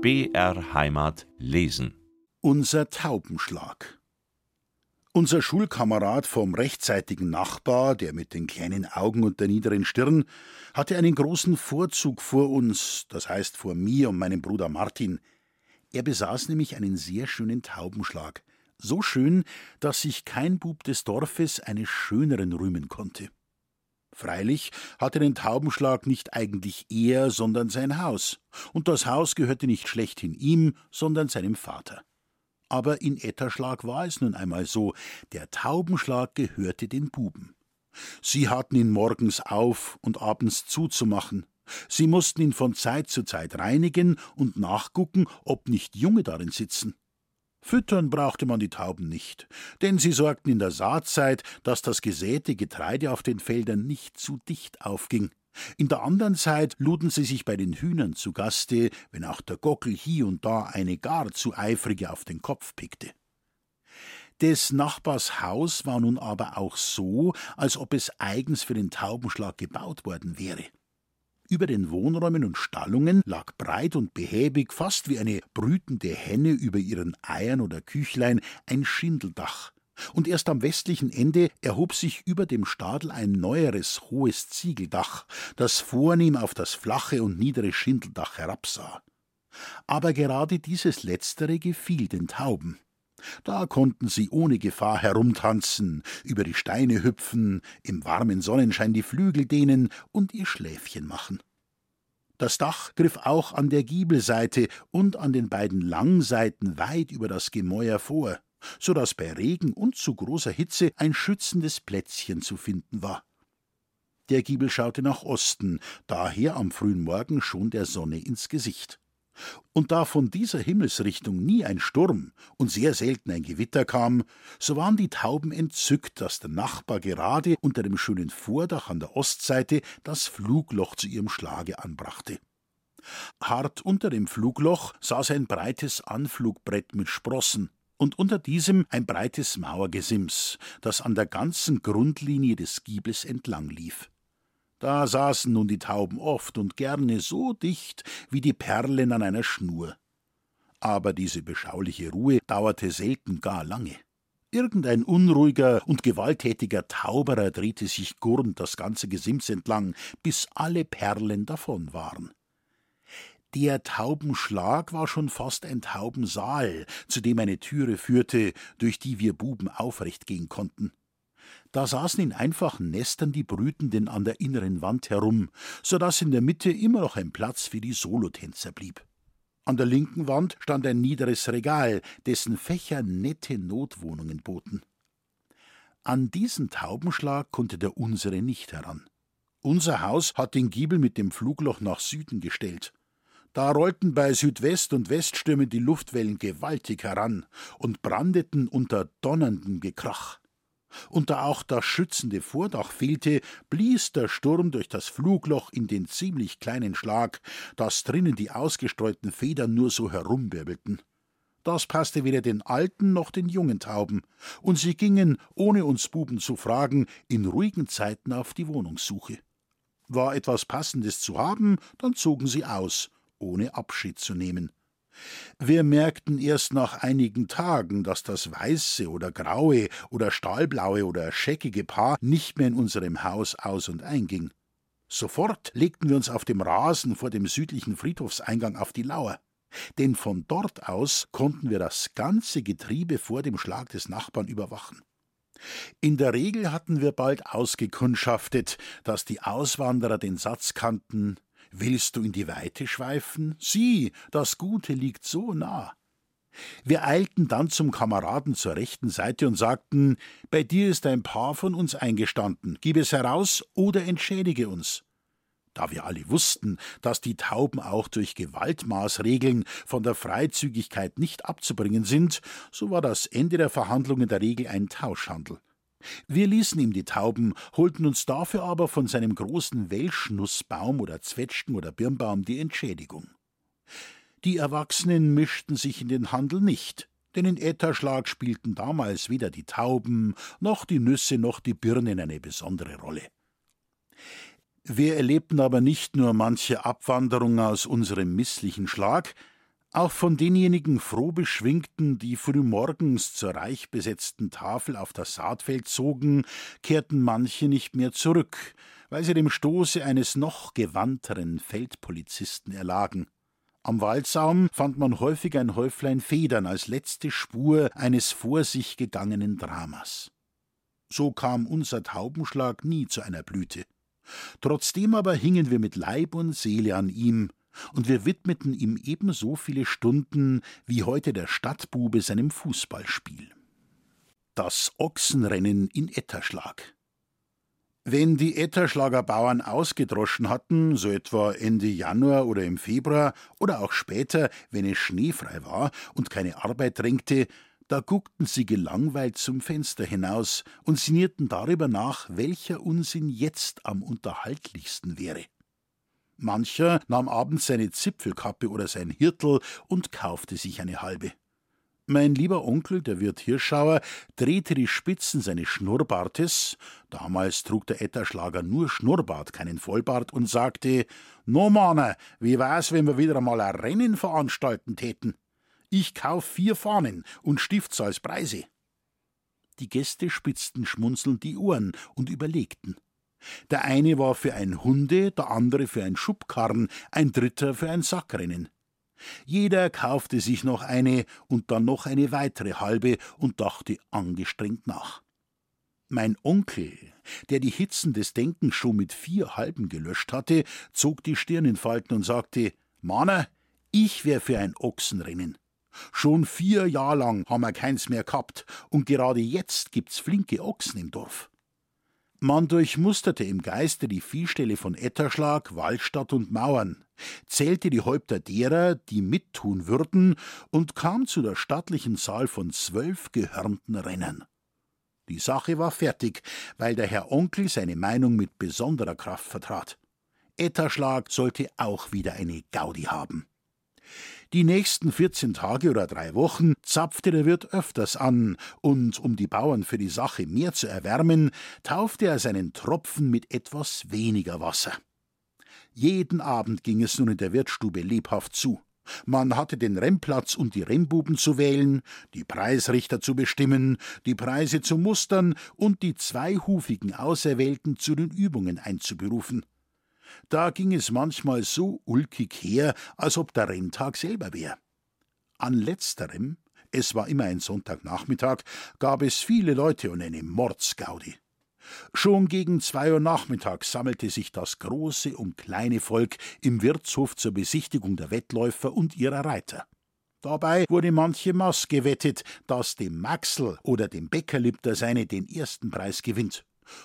BR Heimat lesen. Unser Taubenschlag. Unser Schulkamerad vom rechtzeitigen Nachbar, der mit den kleinen Augen und der niederen Stirn, hatte einen großen Vorzug vor uns, das heißt vor mir und meinem Bruder Martin. Er besaß nämlich einen sehr schönen Taubenschlag, so schön, dass sich kein Bub des Dorfes eines schöneren rühmen konnte. Freilich hatte den Taubenschlag nicht eigentlich er, sondern sein Haus, und das Haus gehörte nicht schlechthin ihm, sondern seinem Vater. Aber in Etterschlag war es nun einmal so, der Taubenschlag gehörte den Buben. Sie hatten ihn morgens auf und abends zuzumachen. Sie mussten ihn von Zeit zu Zeit reinigen und nachgucken, ob nicht Junge darin sitzen. Füttern brauchte man die Tauben nicht, denn sie sorgten in der Saatzeit, dass das gesäte Getreide auf den Feldern nicht zu dicht aufging. In der anderen Zeit luden sie sich bei den Hühnern zu Gaste, wenn auch der Gockel hier und da eine gar zu eifrige auf den Kopf pickte. Des Nachbars Haus war nun aber auch so, als ob es eigens für den Taubenschlag gebaut worden wäre. Über den Wohnräumen und Stallungen lag breit und behäbig, fast wie eine brütende Henne über ihren Eiern oder Küchlein, ein Schindeldach. Und erst am westlichen Ende erhob sich über dem Stadel ein neueres, hohes Ziegeldach, das vornehm auf das flache und niedere Schindeldach herabsah. Aber gerade dieses letztere gefiel den Tauben. Da konnten sie ohne Gefahr herumtanzen, über die Steine hüpfen, im warmen Sonnenschein die Flügel dehnen und ihr Schläfchen machen. Das Dach griff auch an der Giebelseite und an den beiden Langseiten weit über das Gemäuer vor, so dass bei Regen und zu großer Hitze ein schützendes Plätzchen zu finden war. Der Giebel schaute nach Osten, daher am frühen Morgen schon der Sonne ins Gesicht. Und da von dieser Himmelsrichtung nie ein Sturm und sehr selten ein Gewitter kam, so waren die Tauben entzückt, dass der Nachbar gerade unter dem schönen Vordach an der Ostseite das Flugloch zu ihrem Schlage anbrachte. Hart unter dem Flugloch saß ein breites Anflugbrett mit Sprossen, und unter diesem ein breites Mauergesims, das an der ganzen Grundlinie des Giebels entlang lief. Da saßen nun die Tauben oft und gerne so dicht wie die Perlen an einer Schnur. Aber diese beschauliche Ruhe dauerte selten gar lange. Irgendein unruhiger und gewalttätiger Tauberer drehte sich gurrend das ganze Gesims entlang, bis alle Perlen davon waren. Der Taubenschlag war schon fast ein Taubensaal, zu dem eine Türe führte, durch die wir Buben aufrecht gehen konnten. Da saßen in einfachen Nestern die Brütenden an der inneren Wand herum, so dass in der Mitte immer noch ein Platz für die Solotänzer blieb. An der linken Wand stand ein niederes Regal, dessen Fächer nette Notwohnungen boten. An diesen Taubenschlag konnte der unsere nicht heran. Unser Haus hat den Giebel mit dem Flugloch nach Süden gestellt. Da rollten bei Südwest- und Weststürmen die Luftwellen gewaltig heran und brandeten unter donnerndem Gekrach und da auch das schützende Vordach fehlte, blies der Sturm durch das Flugloch in den ziemlich kleinen Schlag, dass drinnen die ausgestreuten Federn nur so herumwirbelten. Das passte weder den alten noch den jungen Tauben, und sie gingen, ohne uns Buben zu fragen, in ruhigen Zeiten auf die Wohnungssuche. War etwas Passendes zu haben, dann zogen sie aus, ohne Abschied zu nehmen. Wir merkten erst nach einigen Tagen, dass das weiße oder graue oder stahlblaue oder scheckige Paar nicht mehr in unserem Haus aus und einging. Sofort legten wir uns auf dem Rasen vor dem südlichen Friedhofseingang auf die Lauer. Denn von dort aus konnten wir das ganze Getriebe vor dem Schlag des Nachbarn überwachen. In der Regel hatten wir bald ausgekundschaftet, dass die Auswanderer den Satz kannten Willst du in die Weite schweifen? Sieh, das Gute liegt so nah. Wir eilten dann zum Kameraden zur rechten Seite und sagten, bei dir ist ein Paar von uns eingestanden, gib es heraus oder entschädige uns. Da wir alle wussten, dass die Tauben auch durch Gewaltmaßregeln von der Freizügigkeit nicht abzubringen sind, so war das Ende der Verhandlungen der Regel ein Tauschhandel. Wir ließen ihm die Tauben, holten uns dafür aber von seinem großen Welschnussbaum oder Zwetschgen oder Birnbaum die Entschädigung. Die Erwachsenen mischten sich in den Handel nicht, denn in Etterschlag spielten damals weder die Tauben noch die Nüsse noch die Birnen eine besondere Rolle. Wir erlebten aber nicht nur manche Abwanderung aus unserem misslichen Schlag, Auch von denjenigen froh beschwingten, die frühmorgens zur reich besetzten Tafel auf das Saatfeld zogen, kehrten manche nicht mehr zurück, weil sie dem Stoße eines noch gewandteren Feldpolizisten erlagen. Am Waldsaum fand man häufig ein Häuflein Federn als letzte Spur eines vor sich gegangenen Dramas. So kam unser Taubenschlag nie zu einer Blüte. Trotzdem aber hingen wir mit Leib und Seele an ihm, und wir widmeten ihm ebenso viele Stunden wie heute der Stadtbube seinem Fußballspiel. Das Ochsenrennen in Etterschlag. Wenn die Etterschlager Bauern ausgedroschen hatten, so etwa Ende Januar oder im Februar oder auch später, wenn es schneefrei war und keine Arbeit drängte, da guckten sie gelangweilt zum Fenster hinaus und sinnierten darüber nach, welcher Unsinn jetzt am unterhaltlichsten wäre. Mancher nahm abends seine Zipfelkappe oder sein Hirtel und kaufte sich eine halbe. Mein lieber Onkel, der Wirt Hirschauer, drehte die Spitzen seines Schnurrbartes, damals trug der Etterschlager nur Schnurrbart, keinen Vollbart, und sagte: No, Manne, wie wär's, wenn wir wieder einmal ein Rennen veranstalten täten? Ich kauf vier Fahnen und Stifts als Preise. Die Gäste spitzten schmunzelnd die Ohren und überlegten. Der eine war für ein Hunde, der andere für ein Schubkarren, ein dritter für ein Sackrennen. Jeder kaufte sich noch eine und dann noch eine weitere halbe und dachte angestrengt nach. Mein Onkel, der die Hitzen des Denkens schon mit vier Halben gelöscht hatte, zog die Stirn in Falten und sagte: Mahner, ich wär für ein Ochsenrennen. Schon vier Jahr lang haben wir keins mehr gehabt und gerade jetzt gibt's flinke Ochsen im Dorf. Man durchmusterte im Geiste die Viehställe von Etterschlag, Wallstadt und Mauern, zählte die Häupter derer, die mittun würden, und kam zu der stattlichen Zahl von zwölf gehörnten Rennern. Die Sache war fertig, weil der Herr Onkel seine Meinung mit besonderer Kraft vertrat. Etterschlag sollte auch wieder eine Gaudi haben. Die nächsten 14 Tage oder drei Wochen zapfte der Wirt öfters an, und um die Bauern für die Sache mehr zu erwärmen, taufte er seinen Tropfen mit etwas weniger Wasser. Jeden Abend ging es nun in der Wirtsstube lebhaft zu. Man hatte den Remmplatz und die Rennbuben zu wählen, die Preisrichter zu bestimmen, die Preise zu mustern und die zweihufigen Auserwählten zu den Übungen einzuberufen. Da ging es manchmal so ulkig her, als ob der Renntag selber wär. An letzterem, es war immer ein Sonntagnachmittag, gab es viele Leute und eine Mordsgaudi. Schon gegen zwei Uhr nachmittags sammelte sich das große und kleine Volk im Wirtshof zur Besichtigung der Wettläufer und ihrer Reiter. Dabei wurde manche Maß gewettet, dass dem Maxl oder dem Bäckerlipp der seine den ersten Preis gewinnt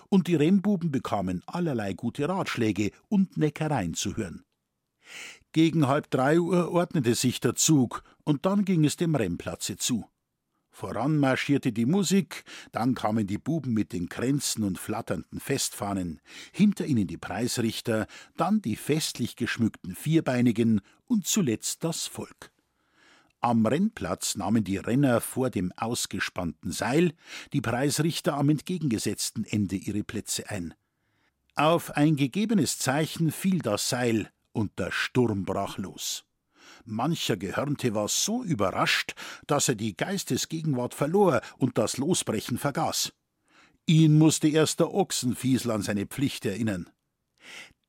und die Rennbuben bekamen allerlei gute Ratschläge und Neckereien zu hören. Gegen halb drei Uhr ordnete sich der Zug, und dann ging es dem Rennplatze zu. Voran marschierte die Musik, dann kamen die Buben mit den Kränzen und flatternden Festfahnen, hinter ihnen die Preisrichter, dann die festlich geschmückten Vierbeinigen und zuletzt das Volk. Am Rennplatz nahmen die Renner vor dem ausgespannten Seil, die Preisrichter am entgegengesetzten Ende ihre Plätze ein. Auf ein gegebenes Zeichen fiel das Seil, und der Sturm brach los. Mancher Gehörnte war so überrascht, dass er die Geistesgegenwart verlor und das Losbrechen vergaß. Ihn musste erst der Ochsenfiesel an seine Pflicht erinnern.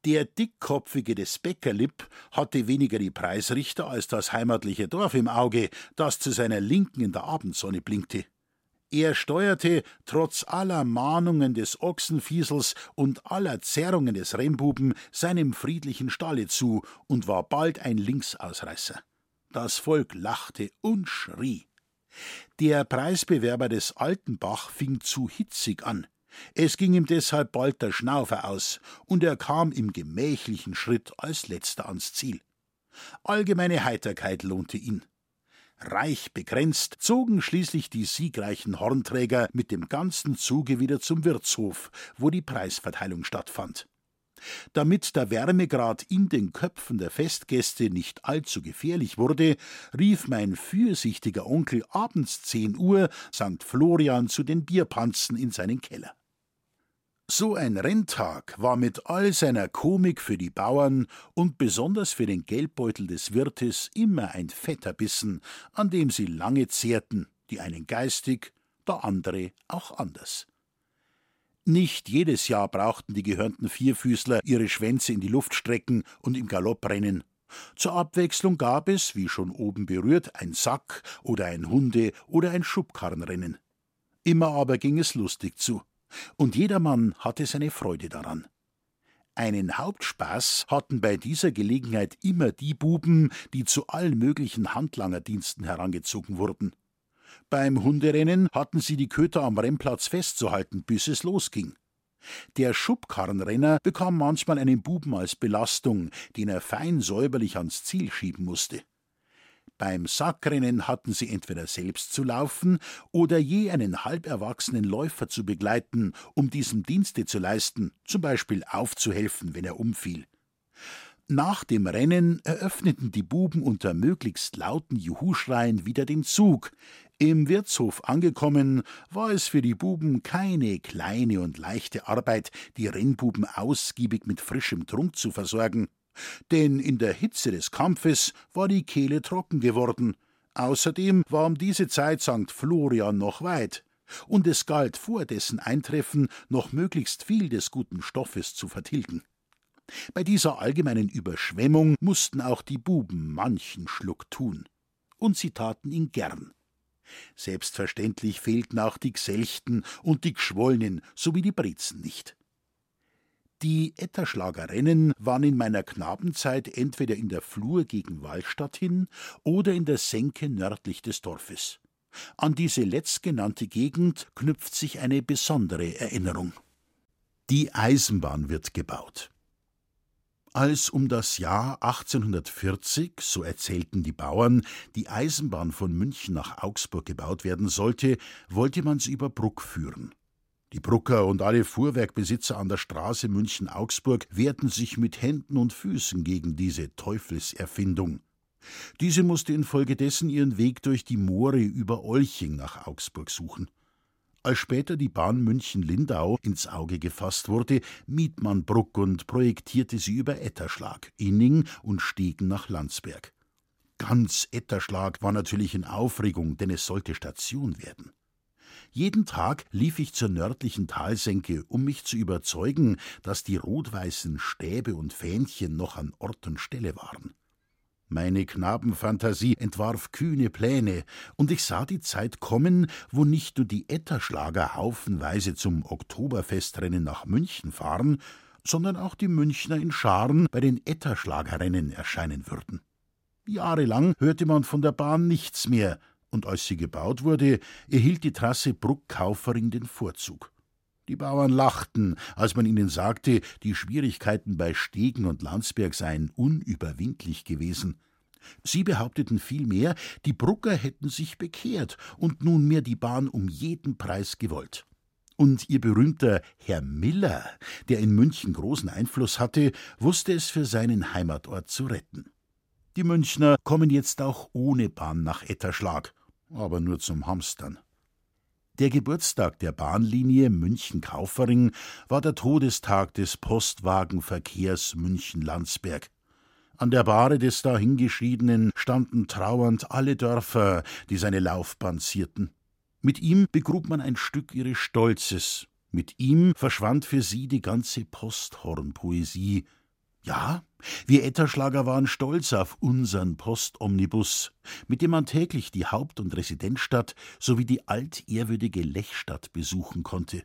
Der Dickkopfige des Bäckerlipp hatte weniger die Preisrichter als das heimatliche Dorf im Auge, das zu seiner Linken in der Abendsonne blinkte. Er steuerte, trotz aller Mahnungen des Ochsenfiesels und aller Zerrungen des Rennbuben, seinem friedlichen Stalle zu und war bald ein Linksausreißer. Das Volk lachte und schrie. Der Preisbewerber des Altenbach fing zu hitzig an. Es ging ihm deshalb bald der Schnaufer aus, und er kam im gemächlichen Schritt als letzter ans Ziel. Allgemeine Heiterkeit lohnte ihn. Reich begrenzt zogen schließlich die siegreichen Hornträger mit dem ganzen Zuge wieder zum Wirtshof, wo die Preisverteilung stattfand. Damit der Wärmegrad in den Köpfen der Festgäste nicht allzu gefährlich wurde, rief mein fürsichtiger Onkel abends zehn Uhr St. Florian zu den Bierpanzen in seinen Keller. So ein Renntag war mit all seiner Komik für die Bauern und besonders für den Geldbeutel des Wirtes immer ein fetter Bissen, an dem sie lange zehrten, die einen geistig, der andere auch anders. Nicht jedes Jahr brauchten die gehörnten Vierfüßler ihre Schwänze in die Luft strecken und im Galopp rennen. Zur Abwechslung gab es, wie schon oben berührt, ein Sack oder ein Hunde- oder ein Schubkarrenrennen. Immer aber ging es lustig zu und jedermann hatte seine Freude daran. Einen Hauptspaß hatten bei dieser Gelegenheit immer die Buben, die zu allen möglichen Handlangerdiensten herangezogen wurden. Beim Hunderennen hatten sie die Köter am Rennplatz festzuhalten, bis es losging. Der Schubkarrenrenner bekam manchmal einen Buben als Belastung, den er fein säuberlich ans Ziel schieben musste. Beim Sackrennen hatten sie entweder selbst zu laufen oder je einen halberwachsenen Läufer zu begleiten, um diesem Dienste zu leisten, zum Beispiel aufzuhelfen, wenn er umfiel. Nach dem Rennen eröffneten die Buben unter möglichst lauten Juhuschreien wieder den Zug. Im Wirtshof angekommen, war es für die Buben keine kleine und leichte Arbeit, die Rennbuben ausgiebig mit frischem Trunk zu versorgen denn in der Hitze des Kampfes war die Kehle trocken geworden. Außerdem war um diese Zeit St. Florian noch weit, und es galt vor dessen Eintreffen noch möglichst viel des guten Stoffes zu vertilgen. Bei dieser allgemeinen Überschwemmung mussten auch die Buben manchen Schluck tun. Und sie taten ihn gern. Selbstverständlich fehlten auch die Gselchten und die Gschwollnen sowie die Brezen nicht. Die Etterschlagerennen waren in meiner Knabenzeit entweder in der Flur gegen Wallstadt hin oder in der Senke nördlich des Dorfes. An diese letztgenannte Gegend knüpft sich eine besondere Erinnerung. Die Eisenbahn wird gebaut. Als um das Jahr 1840, so erzählten die Bauern, die Eisenbahn von München nach Augsburg gebaut werden sollte, wollte man sie über Bruck führen. Die Brucker und alle Fuhrwerkbesitzer an der Straße München-Augsburg wehrten sich mit Händen und Füßen gegen diese Teufelserfindung. Diese musste infolgedessen ihren Weg durch die Moore über Olching nach Augsburg suchen. Als später die Bahn München-Lindau ins Auge gefasst wurde, mied man Bruck und projektierte sie über Etterschlag, Inning und Stegen nach Landsberg. Ganz Etterschlag war natürlich in Aufregung, denn es sollte Station werden. Jeden Tag lief ich zur nördlichen Talsenke, um mich zu überzeugen, dass die rot-weißen Stäbe und Fähnchen noch an Ort und Stelle waren. Meine Knabenfantasie entwarf kühne Pläne, und ich sah die Zeit kommen, wo nicht nur die Etterschlager haufenweise zum Oktoberfestrennen nach München fahren, sondern auch die Münchner in Scharen bei den Etterschlagerrennen erscheinen würden. Jahrelang hörte man von der Bahn nichts mehr, und als sie gebaut wurde, erhielt die Trasse Bruck-Kaufering den Vorzug. Die Bauern lachten, als man ihnen sagte, die Schwierigkeiten bei Stegen und Landsberg seien unüberwindlich gewesen. Sie behaupteten vielmehr, die Brucker hätten sich bekehrt und nunmehr die Bahn um jeden Preis gewollt. Und ihr berühmter Herr Miller, der in München großen Einfluss hatte, wusste es für seinen Heimatort zu retten. Die Münchner kommen jetzt auch ohne Bahn nach Etterschlag aber nur zum Hamstern. Der Geburtstag der Bahnlinie München-Kaufering war der Todestag des Postwagenverkehrs München-Landsberg. An der Bahre des dahingeschiedenen standen trauernd alle Dörfer, die seine Laufbahn zierten. Mit ihm begrub man ein Stück ihres Stolzes, mit ihm verschwand für sie die ganze Posthornpoesie, ja, wir Etterschlager waren stolz auf unseren Postomnibus, mit dem man täglich die Haupt- und Residenzstadt sowie die altehrwürdige Lechstadt besuchen konnte.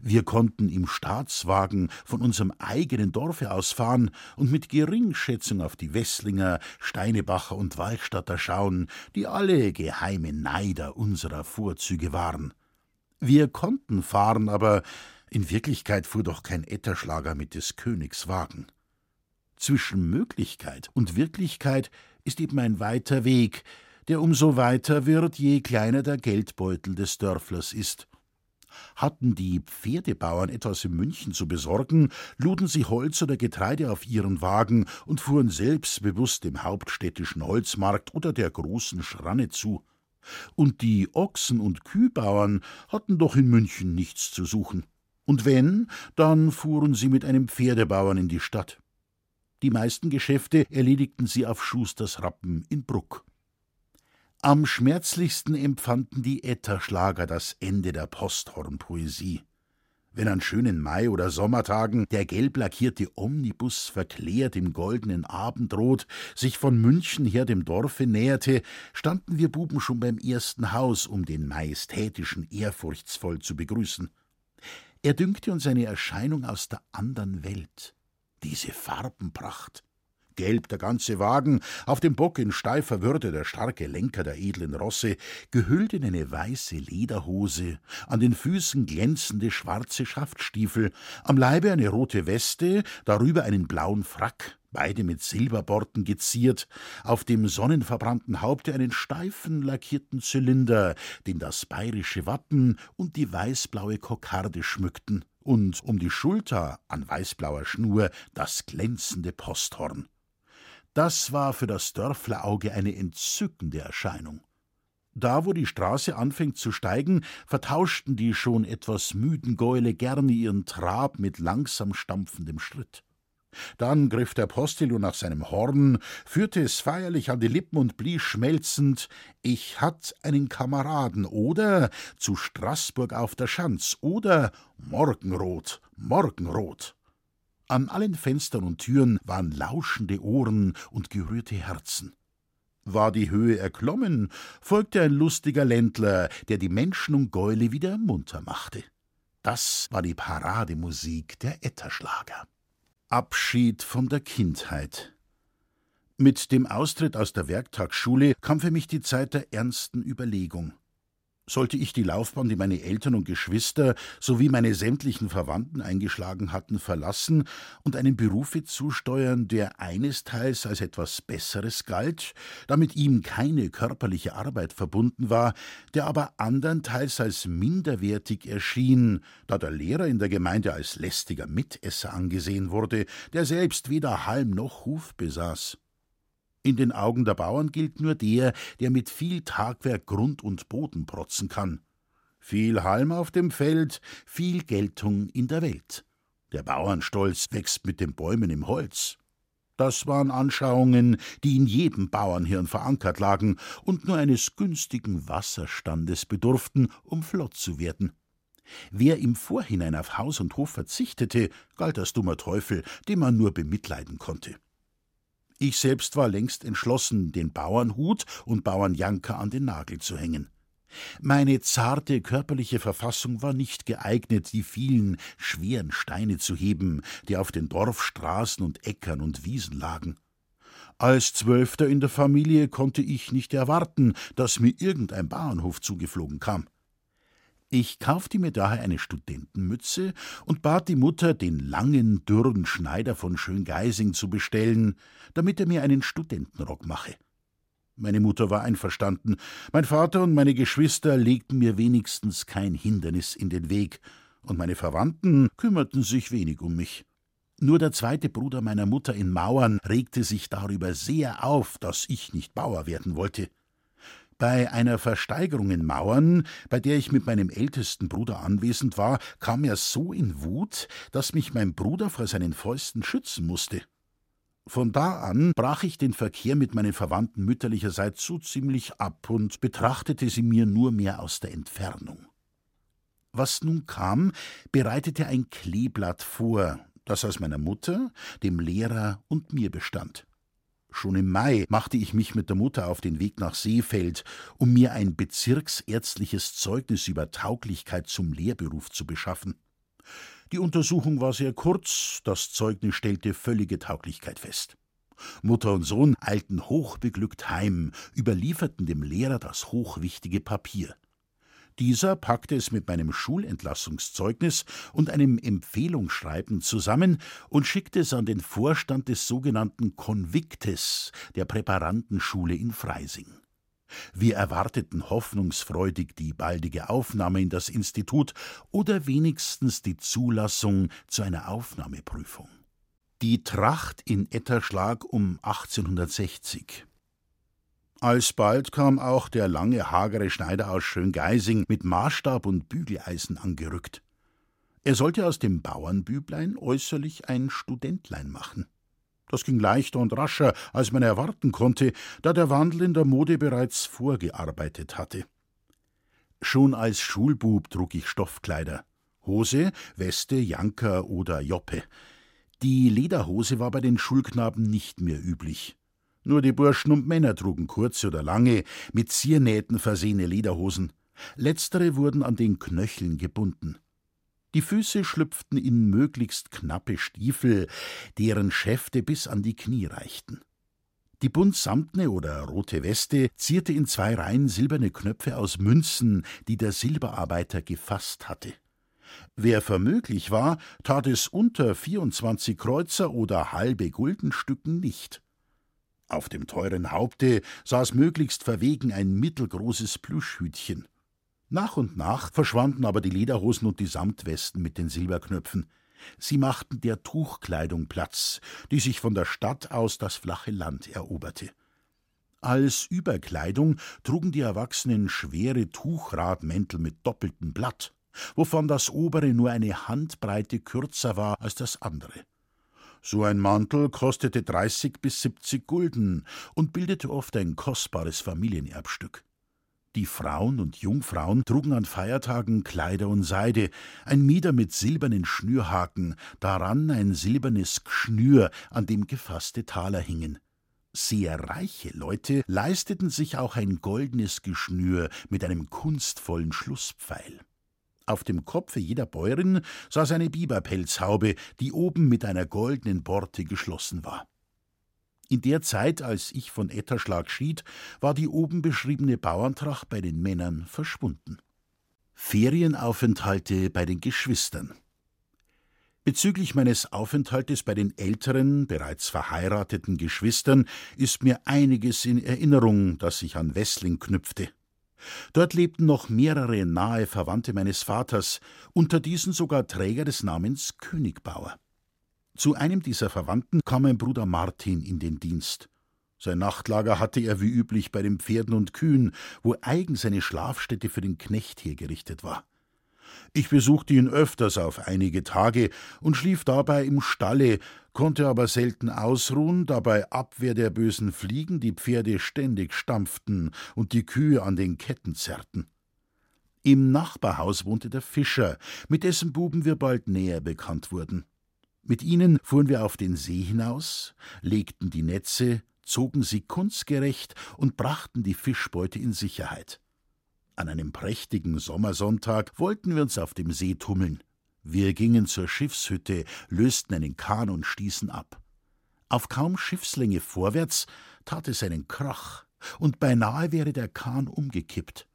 Wir konnten im Staatswagen von unserem eigenen Dorfe aus fahren und mit Geringschätzung auf die Wesslinger, Steinebacher und Wallstatter schauen, die alle geheime Neider unserer Vorzüge waren. Wir konnten fahren, aber in Wirklichkeit fuhr doch kein Etterschlager mit des Königs Wagen. Zwischen Möglichkeit und Wirklichkeit ist eben ein weiter Weg, der umso weiter wird, je kleiner der Geldbeutel des Dörflers ist. Hatten die Pferdebauern etwas in München zu besorgen, luden sie Holz oder Getreide auf ihren Wagen und fuhren selbstbewusst dem hauptstädtischen Holzmarkt oder der großen Schranne zu. Und die Ochsen- und Kühbauern hatten doch in München nichts zu suchen. Und wenn, dann fuhren sie mit einem Pferdebauern in die Stadt. Die meisten Geschäfte erledigten sie auf Schusters Rappen in Bruck. Am schmerzlichsten empfanden die Etterschlager das Ende der Posthornpoesie. Wenn an schönen Mai- oder Sommertagen der gelb lackierte Omnibus verklärt im goldenen Abendrot sich von München her dem Dorfe näherte, standen wir Buben schon beim ersten Haus, um den majestätischen ehrfurchtsvoll zu begrüßen. Er dünkte uns eine Erscheinung aus der andern Welt. Diese Farbenpracht, gelb der ganze Wagen, auf dem Bock in steifer Würde der starke Lenker der edlen Rosse, gehüllt in eine weiße Lederhose, an den Füßen glänzende schwarze Schaftstiefel, am Leibe eine rote Weste, darüber einen blauen Frack, beide mit Silberborten geziert, auf dem sonnenverbrannten Haupte einen steifen, lackierten Zylinder, den das bayerische Wappen und die weißblaue Kokarde schmückten, und um die Schulter an weißblauer Schnur das glänzende Posthorn. Das war für das Dörflerauge eine entzückende Erscheinung. Da, wo die Straße anfängt zu steigen, vertauschten die schon etwas müden Gäule gerne ihren Trab mit langsam stampfendem Schritt. Dann griff der Postillo nach seinem Horn, führte es feierlich an die Lippen und blies schmelzend Ich hatt einen Kameraden oder zu Straßburg auf der Schanz oder Morgenrot, Morgenrot. An allen Fenstern und Türen waren lauschende Ohren und gerührte Herzen. War die Höhe erklommen, folgte ein lustiger Ländler, der die Menschen und Gäule wieder munter machte. Das war die Parademusik der Etterschlager. Abschied von der Kindheit. Mit dem Austritt aus der Werktagsschule kam für mich die Zeit der ernsten Überlegung. Sollte ich die Laufbahn, die meine Eltern und Geschwister sowie meine sämtlichen Verwandten eingeschlagen hatten, verlassen und einem Berufe zusteuern, der einesteils als etwas Besseres galt, da mit ihm keine körperliche Arbeit verbunden war, der aber andernteils als minderwertig erschien, da der Lehrer in der Gemeinde als lästiger Mitesser angesehen wurde, der selbst weder Halm noch Huf besaß. In den Augen der Bauern gilt nur der, der mit viel Tagwerk Grund und Boden protzen kann. Viel Halm auf dem Feld, viel Geltung in der Welt. Der Bauernstolz wächst mit den Bäumen im Holz. Das waren Anschauungen, die in jedem Bauernhirn verankert lagen und nur eines günstigen Wasserstandes bedurften, um flott zu werden. Wer im Vorhinein auf Haus und Hof verzichtete, galt als dummer Teufel, den man nur bemitleiden konnte. Ich selbst war längst entschlossen, den Bauernhut und Bauernjanker an den Nagel zu hängen. Meine zarte körperliche Verfassung war nicht geeignet, die vielen schweren Steine zu heben, die auf den Dorfstraßen und Äckern und Wiesen lagen. Als Zwölfter in der Familie konnte ich nicht erwarten, dass mir irgendein Bauernhof zugeflogen kam. Ich kaufte mir daher eine Studentenmütze und bat die Mutter, den langen, dürren Schneider von Schöngeising zu bestellen, damit er mir einen Studentenrock mache. Meine Mutter war einverstanden, mein Vater und meine Geschwister legten mir wenigstens kein Hindernis in den Weg, und meine Verwandten kümmerten sich wenig um mich. Nur der zweite Bruder meiner Mutter in Mauern regte sich darüber sehr auf, dass ich nicht Bauer werden wollte. Bei einer Versteigerung in Mauern, bei der ich mit meinem ältesten Bruder anwesend war, kam er so in Wut, dass mich mein Bruder vor seinen Fäusten schützen musste. Von da an brach ich den Verkehr mit meinen Verwandten mütterlicherseits so ziemlich ab und betrachtete sie mir nur mehr aus der Entfernung. Was nun kam, bereitete ein Kleeblatt vor, das aus meiner Mutter, dem Lehrer und mir bestand. Schon im Mai machte ich mich mit der Mutter auf den Weg nach Seefeld, um mir ein bezirksärztliches Zeugnis über Tauglichkeit zum Lehrberuf zu beschaffen. Die Untersuchung war sehr kurz, das Zeugnis stellte völlige Tauglichkeit fest. Mutter und Sohn eilten hochbeglückt heim, überlieferten dem Lehrer das hochwichtige Papier. Dieser packte es mit meinem Schulentlassungszeugnis und einem Empfehlungsschreiben zusammen und schickte es an den Vorstand des sogenannten Konviktes der Präparandenschule in Freising. Wir erwarteten hoffnungsfreudig die baldige Aufnahme in das Institut oder wenigstens die Zulassung zu einer Aufnahmeprüfung. Die Tracht in Etterschlag um 1860 Alsbald kam auch der lange, hagere Schneider aus Schöngeising mit Maßstab und Bügeleisen angerückt. Er sollte aus dem Bauernbüblein äußerlich ein Studentlein machen. Das ging leichter und rascher, als man erwarten konnte, da der Wandel in der Mode bereits vorgearbeitet hatte. Schon als Schulbub trug ich Stoffkleider. Hose, Weste, Janker oder Joppe. Die Lederhose war bei den Schulknaben nicht mehr üblich. Nur die Burschen und Männer trugen kurze oder lange, mit Ziernähten versehene Lederhosen. Letztere wurden an den Knöcheln gebunden. Die Füße schlüpften in möglichst knappe Stiefel, deren Schäfte bis an die Knie reichten. Die buntsamtne oder rote Weste zierte in zwei Reihen silberne Knöpfe aus Münzen, die der Silberarbeiter gefasst hatte. Wer vermöglich war, tat es unter 24 Kreuzer oder halbe Guldenstücken nicht. Auf dem teuren Haupte saß möglichst verwegen ein mittelgroßes Plüschhütchen. Nach und nach verschwanden aber die Lederhosen und die Samtwesten mit den Silberknöpfen. Sie machten der Tuchkleidung Platz, die sich von der Stadt aus das flache Land eroberte. Als Überkleidung trugen die Erwachsenen schwere Tuchradmäntel mit doppeltem Blatt, wovon das obere nur eine Handbreite kürzer war als das andere. So ein Mantel kostete dreißig bis siebzig Gulden und bildete oft ein kostbares Familienerbstück. Die Frauen und Jungfrauen trugen an Feiertagen Kleider und Seide, ein Mieder mit silbernen Schnürhaken, daran ein silbernes Gschnür, an dem gefasste Taler hingen. Sehr reiche Leute leisteten sich auch ein goldenes Geschnür mit einem kunstvollen Schlußpfeil. Auf dem Kopfe jeder Bäuerin saß eine Biberpelzhaube, die oben mit einer goldenen Borte geschlossen war. In der Zeit, als ich von Etterschlag schied, war die oben beschriebene Bauerntracht bei den Männern verschwunden. Ferienaufenthalte bei den Geschwistern. Bezüglich meines Aufenthaltes bei den älteren, bereits verheirateten Geschwistern ist mir einiges in Erinnerung, das sich an Wessling knüpfte. Dort lebten noch mehrere nahe Verwandte meines Vaters, unter diesen sogar Träger des Namens Königbauer. Zu einem dieser Verwandten kam mein Bruder Martin in den Dienst. Sein Nachtlager hatte er wie üblich bei den Pferden und Kühen, wo eigen seine Schlafstätte für den Knecht hergerichtet war. Ich besuchte ihn öfters auf einige Tage und schlief dabei im Stalle, konnte aber selten ausruhen, da bei Abwehr der bösen Fliegen die Pferde ständig stampften und die Kühe an den Ketten zerrten. Im Nachbarhaus wohnte der Fischer, mit dessen Buben wir bald näher bekannt wurden. Mit ihnen fuhren wir auf den See hinaus, legten die Netze, zogen sie kunstgerecht und brachten die Fischbeute in Sicherheit. An einem prächtigen Sommersonntag wollten wir uns auf dem See tummeln. Wir gingen zur Schiffshütte, lösten einen Kahn und stießen ab. Auf kaum Schiffslänge vorwärts tat es einen Krach, und beinahe wäre der Kahn umgekippt.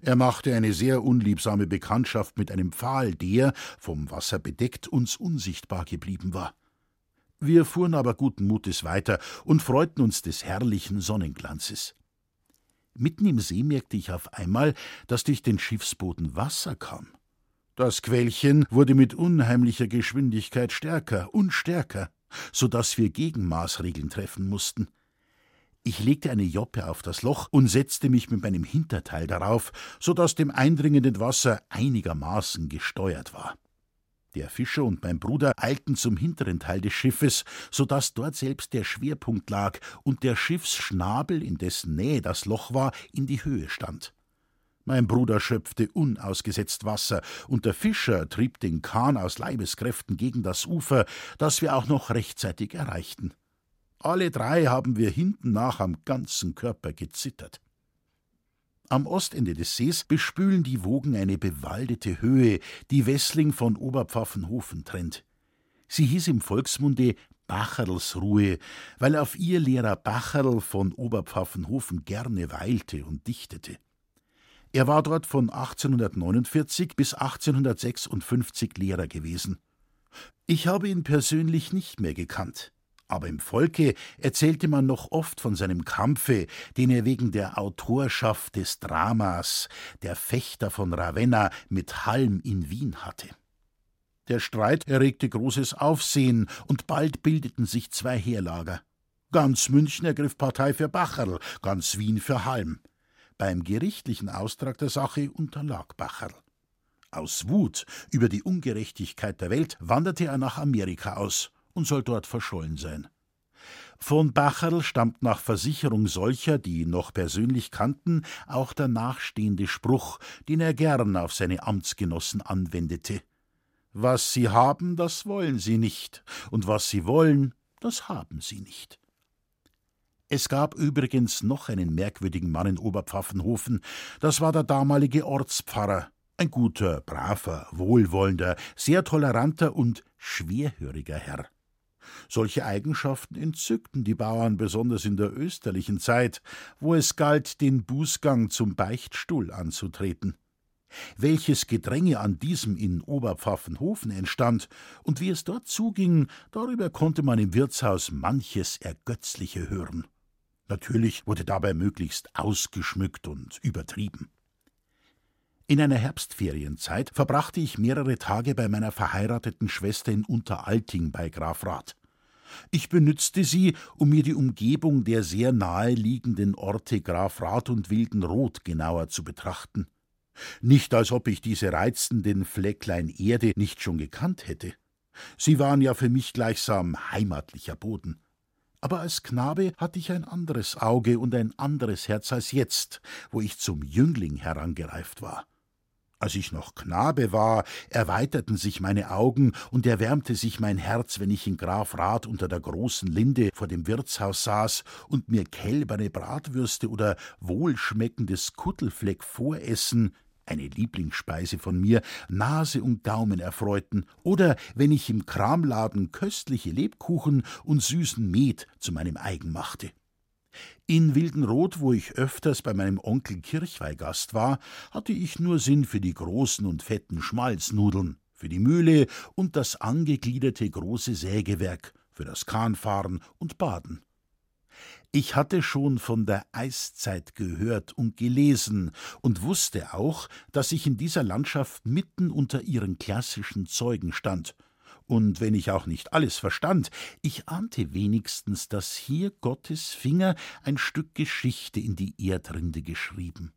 Er machte eine sehr unliebsame Bekanntschaft mit einem Pfahl, der, vom Wasser bedeckt, uns unsichtbar geblieben war. Wir fuhren aber guten Mutes weiter und freuten uns des herrlichen Sonnenglanzes. Mitten im See merkte ich auf einmal, dass durch den Schiffsboden Wasser kam. Das Quellchen wurde mit unheimlicher Geschwindigkeit stärker und stärker, so dass wir Gegenmaßregeln treffen mussten. Ich legte eine Joppe auf das Loch und setzte mich mit meinem Hinterteil darauf, so dass dem eindringenden Wasser einigermaßen gesteuert war. Der Fischer und mein Bruder eilten zum hinteren Teil des Schiffes, so dass dort selbst der Schwerpunkt lag und der Schiffsschnabel, in dessen Nähe das Loch war, in die Höhe stand. Mein Bruder schöpfte unausgesetzt Wasser, und der Fischer trieb den Kahn aus Leibeskräften gegen das Ufer, das wir auch noch rechtzeitig erreichten. Alle drei haben wir hinten nach am ganzen Körper gezittert. Am Ostende des Sees bespülen die Wogen eine bewaldete Höhe, die Wessling von Oberpfaffenhofen trennt. Sie hieß im Volksmunde Bacherlsruhe, weil auf ihr Lehrer Bacherl von Oberpfaffenhofen gerne weilte und dichtete. Er war dort von 1849 bis 1856 Lehrer gewesen. Ich habe ihn persönlich nicht mehr gekannt. Aber im Volke erzählte man noch oft von seinem Kampfe, den er wegen der Autorschaft des Dramas Der Fechter von Ravenna mit Halm in Wien hatte. Der Streit erregte großes Aufsehen, und bald bildeten sich zwei Heerlager. Ganz München ergriff Partei für Bacherl, ganz Wien für Halm. Beim gerichtlichen Austrag der Sache unterlag Bacherl. Aus Wut über die Ungerechtigkeit der Welt wanderte er nach Amerika aus und soll dort verschollen sein. Von Bacherl stammt nach Versicherung solcher, die ihn noch persönlich kannten, auch der nachstehende Spruch, den er gern auf seine Amtsgenossen anwendete. Was sie haben, das wollen sie nicht, und was sie wollen, das haben sie nicht. Es gab übrigens noch einen merkwürdigen Mann in Oberpfaffenhofen, das war der damalige Ortspfarrer, ein guter, braver, wohlwollender, sehr toleranter und schwerhöriger Herr. Solche Eigenschaften entzückten die Bauern besonders in der österlichen Zeit, wo es galt, den Bußgang zum Beichtstuhl anzutreten. Welches Gedränge an diesem in Oberpfaffenhofen entstand und wie es dort zuging, darüber konnte man im Wirtshaus manches Ergötzliche hören. Natürlich wurde dabei möglichst ausgeschmückt und übertrieben. In einer Herbstferienzeit verbrachte ich mehrere Tage bei meiner verheirateten Schwester in Unteralting bei Graf Rath. Ich benützte sie, um mir die Umgebung der sehr nahe liegenden Orte Graf Rath und Wildenroth genauer zu betrachten. Nicht als ob ich diese reizenden Flecklein Erde nicht schon gekannt hätte. Sie waren ja für mich gleichsam heimatlicher Boden. Aber als Knabe hatte ich ein anderes Auge und ein anderes Herz als jetzt, wo ich zum Jüngling herangereift war. Als ich noch Knabe war, erweiterten sich meine Augen und erwärmte sich mein Herz, wenn ich in Graf Rath unter der großen Linde vor dem Wirtshaus saß und mir kälberne Bratwürste oder wohlschmeckendes Kuttelfleck voressen, eine Lieblingsspeise von mir, Nase und Gaumen erfreuten, oder wenn ich im Kramladen köstliche Lebkuchen und süßen Met zu meinem eigen machte. In Wildenroth, wo ich öfters bei meinem Onkel Kirchweihgast war, hatte ich nur Sinn für die großen und fetten Schmalznudeln, für die Mühle und das angegliederte große Sägewerk, für das Kahnfahren und Baden. Ich hatte schon von der Eiszeit gehört und gelesen und wusste auch, dass ich in dieser Landschaft mitten unter ihren klassischen Zeugen stand, und wenn ich auch nicht alles verstand, ich ahnte wenigstens, dass hier Gottes Finger ein Stück Geschichte in die Erdrinde geschrieben.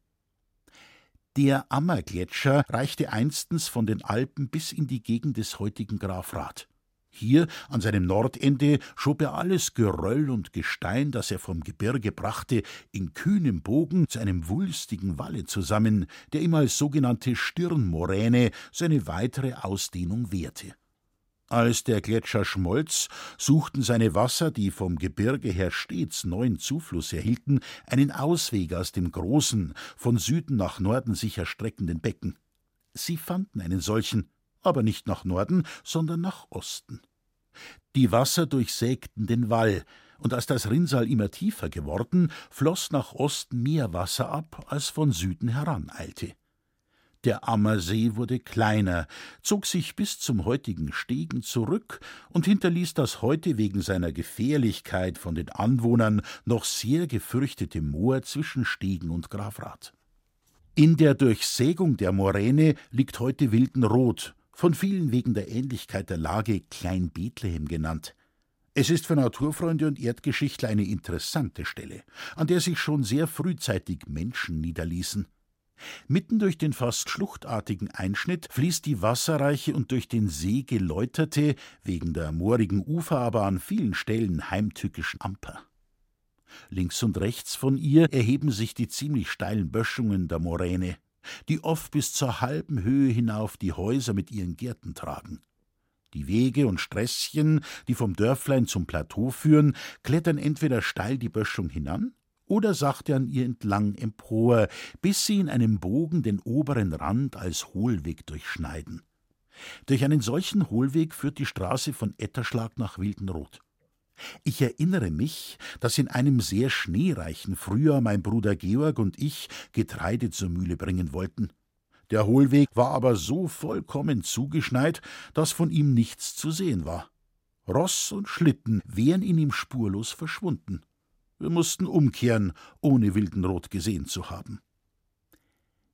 Der Ammergletscher reichte einstens von den Alpen bis in die Gegend des heutigen Grafrath. Hier an seinem Nordende schob er alles Geröll und Gestein, das er vom Gebirge brachte, in kühnem Bogen zu einem wulstigen Walle zusammen, der ihm als sogenannte Stirnmoräne seine weitere Ausdehnung wehrte. Als der Gletscher schmolz, suchten seine Wasser, die vom Gebirge her stets neuen Zufluss erhielten, einen Ausweg aus dem großen, von Süden nach Norden sich erstreckenden Becken. Sie fanden einen solchen, aber nicht nach Norden, sondern nach Osten. Die Wasser durchsägten den Wall, und als das Rinnsal immer tiefer geworden, floß nach Osten mehr Wasser ab, als von Süden heraneilte. Der Ammersee wurde kleiner, zog sich bis zum heutigen Stegen zurück und hinterließ das heute wegen seiner Gefährlichkeit von den Anwohnern noch sehr gefürchtete Moor zwischen Stegen und Grafrath. In der Durchsägung der Moräne liegt heute Wildenroth, von vielen wegen der Ähnlichkeit der Lage Klein Bethlehem genannt. Es ist für Naturfreunde und Erdgeschichtler eine interessante Stelle, an der sich schon sehr frühzeitig Menschen niederließen. Mitten durch den fast schluchtartigen Einschnitt fließt die wasserreiche und durch den See geläuterte, wegen der moorigen Ufer aber an vielen Stellen heimtückischen Amper. Links und rechts von ihr erheben sich die ziemlich steilen Böschungen der Moräne, die oft bis zur halben Höhe hinauf die Häuser mit ihren Gärten tragen. Die Wege und Strässchen, die vom Dörflein zum Plateau führen, klettern entweder steil die Böschung hinan oder sachte an ihr entlang empor, bis sie in einem Bogen den oberen Rand als Hohlweg durchschneiden. Durch einen solchen Hohlweg führt die Straße von Etterschlag nach Wildenroth. Ich erinnere mich, dass in einem sehr schneereichen Frühjahr mein Bruder Georg und ich Getreide zur Mühle bringen wollten. Der Hohlweg war aber so vollkommen zugeschneit, dass von ihm nichts zu sehen war. Ross und Schlitten wären in ihm spurlos verschwunden. Wir mussten umkehren, ohne Wildenrot gesehen zu haben.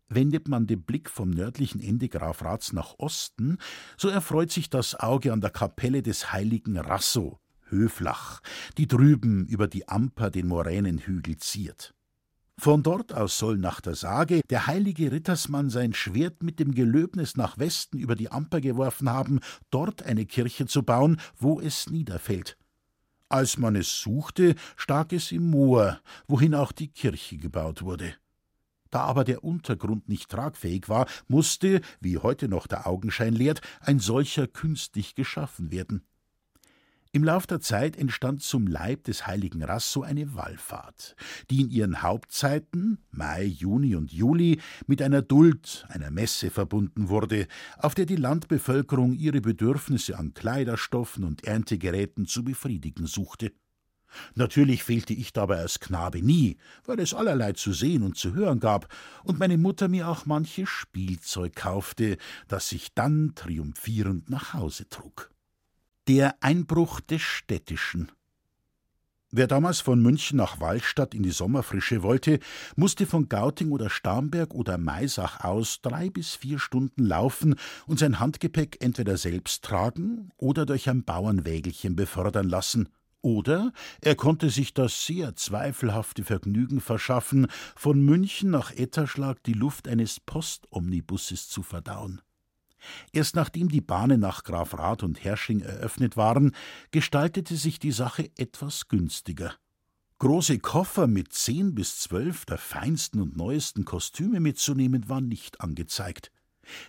Wendet man den Blick vom nördlichen Ende Grafraths nach Osten, so erfreut sich das Auge an der Kapelle des heiligen Rasso, Höflach, die drüben über die Amper den Moränenhügel ziert. Von dort aus soll nach der Sage der heilige Rittersmann sein Schwert mit dem Gelöbnis nach Westen über die Amper geworfen haben, dort eine Kirche zu bauen, wo es niederfällt. Als man es suchte, stak es im Moor, wohin auch die Kirche gebaut wurde. Da aber der Untergrund nicht tragfähig war, musste, wie heute noch der Augenschein lehrt, ein solcher künstlich geschaffen werden. Im Lauf der Zeit entstand zum Leib des heiligen Rasso eine Wallfahrt, die in ihren Hauptzeiten, Mai, Juni und Juli, mit einer Duld, einer Messe verbunden wurde, auf der die Landbevölkerung ihre Bedürfnisse an Kleiderstoffen und Erntegeräten zu befriedigen suchte. Natürlich fehlte ich dabei als Knabe nie, weil es allerlei zu sehen und zu hören gab und meine Mutter mir auch manches Spielzeug kaufte, das ich dann triumphierend nach Hause trug. Der Einbruch des Städtischen. Wer damals von München nach Wallstadt in die Sommerfrische wollte, musste von Gauting oder Starnberg oder Maisach aus drei bis vier Stunden laufen und sein Handgepäck entweder selbst tragen oder durch ein Bauernwägelchen befördern lassen, oder er konnte sich das sehr zweifelhafte Vergnügen verschaffen, von München nach Etterschlag die Luft eines Postomnibusses zu verdauen. Erst nachdem die Bahnen nach Grafrath und Hersching eröffnet waren, gestaltete sich die Sache etwas günstiger. Große Koffer mit zehn bis zwölf der feinsten und neuesten Kostüme mitzunehmen war nicht angezeigt.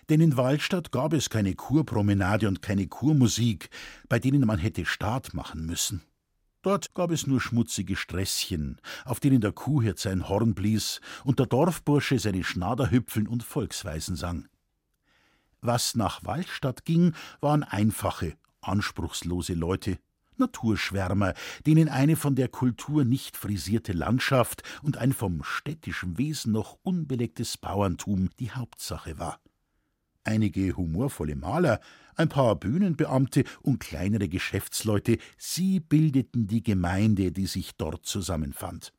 Denn in Waldstadt gab es keine Kurpromenade und keine Kurmusik, bei denen man hätte Start machen müssen. Dort gab es nur schmutzige Strässchen, auf denen der Kuhhirt sein Horn blies und der Dorfbursche seine Schnaderhüpfeln und Volksweisen sang. Was nach Waldstadt ging, waren einfache, anspruchslose Leute, Naturschwärmer, denen eine von der Kultur nicht frisierte Landschaft und ein vom städtischen Wesen noch unbelecktes Bauerntum die Hauptsache war. Einige humorvolle Maler, ein paar Bühnenbeamte und kleinere Geschäftsleute, sie bildeten die Gemeinde, die sich dort zusammenfand.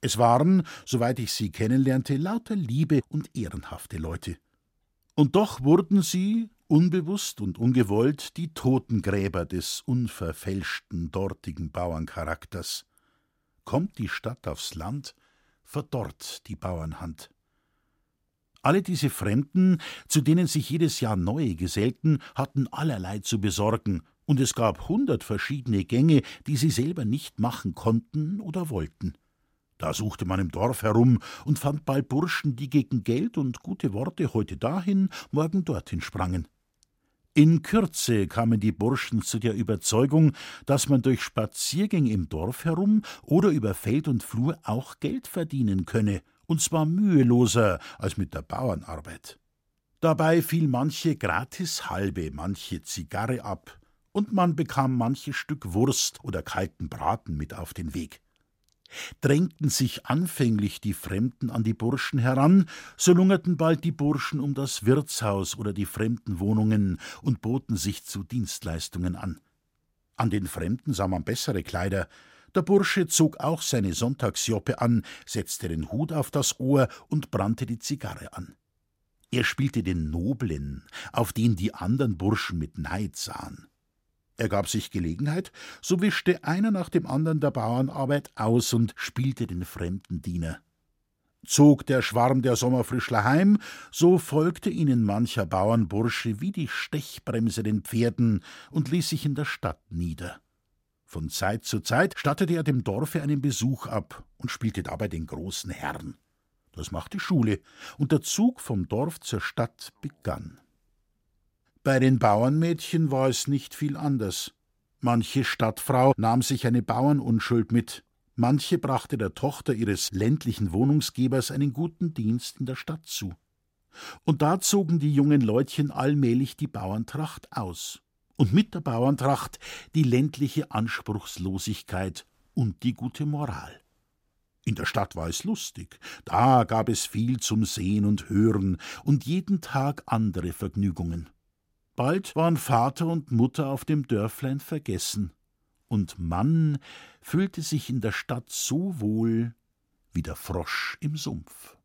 Es waren, soweit ich sie kennenlernte, lauter liebe und ehrenhafte Leute. Und doch wurden sie, unbewusst und ungewollt, die Totengräber des unverfälschten dortigen Bauerncharakters. Kommt die Stadt aufs Land, verdorrt die Bauernhand. Alle diese Fremden, zu denen sich jedes Jahr neue gesellten, hatten allerlei zu besorgen, und es gab hundert verschiedene Gänge, die sie selber nicht machen konnten oder wollten. Da suchte man im Dorf herum und fand bald Burschen, die gegen Geld und gute Worte heute dahin, morgen dorthin sprangen. In Kürze kamen die Burschen zu der Überzeugung, dass man durch Spaziergänge im Dorf herum oder über Feld und Flur auch Geld verdienen könne, und zwar müheloser als mit der Bauernarbeit. Dabei fiel manche gratis halbe, manche Zigarre ab, und man bekam manches Stück Wurst oder kalten Braten mit auf den Weg. Drängten sich anfänglich die Fremden an die Burschen heran, so lungerten bald die Burschen um das Wirtshaus oder die Fremdenwohnungen und boten sich zu Dienstleistungen an. An den Fremden sah man bessere Kleider. Der Bursche zog auch seine Sonntagsjoppe an, setzte den Hut auf das Ohr und brannte die Zigarre an. Er spielte den Noblen, auf den die anderen Burschen mit Neid sahen. Ergab sich Gelegenheit, so wischte einer nach dem anderen der Bauernarbeit aus und spielte den fremden Diener. Zog der Schwarm der Sommerfrischler heim, so folgte ihnen mancher Bauernbursche wie die Stechbremse den Pferden und ließ sich in der Stadt nieder. Von Zeit zu Zeit stattete er dem Dorfe einen Besuch ab und spielte dabei den großen Herrn. Das machte Schule, und der Zug vom Dorf zur Stadt begann. Bei den Bauernmädchen war es nicht viel anders. Manche Stadtfrau nahm sich eine Bauernunschuld mit, manche brachte der Tochter ihres ländlichen Wohnungsgebers einen guten Dienst in der Stadt zu. Und da zogen die jungen Leutchen allmählich die Bauerntracht aus. Und mit der Bauerntracht die ländliche Anspruchslosigkeit und die gute Moral. In der Stadt war es lustig, da gab es viel zum Sehen und Hören und jeden Tag andere Vergnügungen. Bald waren Vater und Mutter auf dem Dörflein vergessen, und Mann fühlte sich in der Stadt so wohl wie der Frosch im Sumpf.